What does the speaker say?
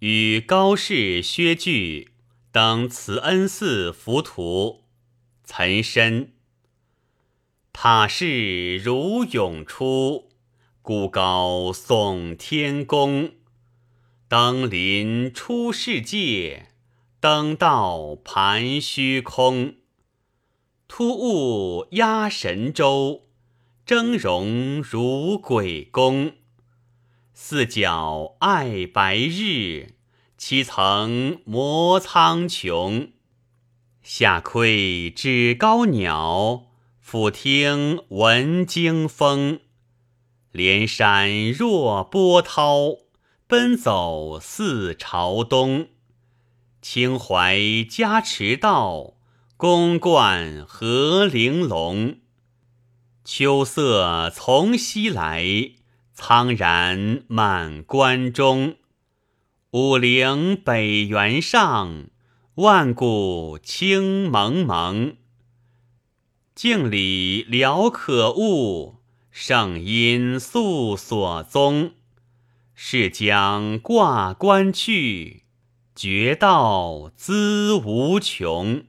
与高士、薛据登慈恩寺浮屠，岑参。塔势如涌出，孤高耸天宫。登临出世界，登道盘虚空。突兀压神州，峥嵘如鬼宫。四角爱白日，七层摩苍穹。下窥指高鸟。俯听闻惊风，连山若波涛，奔走似朝东。清淮加持道，宫观和玲珑。秋色从西来，苍然满关中。五陵北原上，万古青蒙蒙。镜里聊可悟，圣音诉所宗。是将挂冠去，绝道资无穷。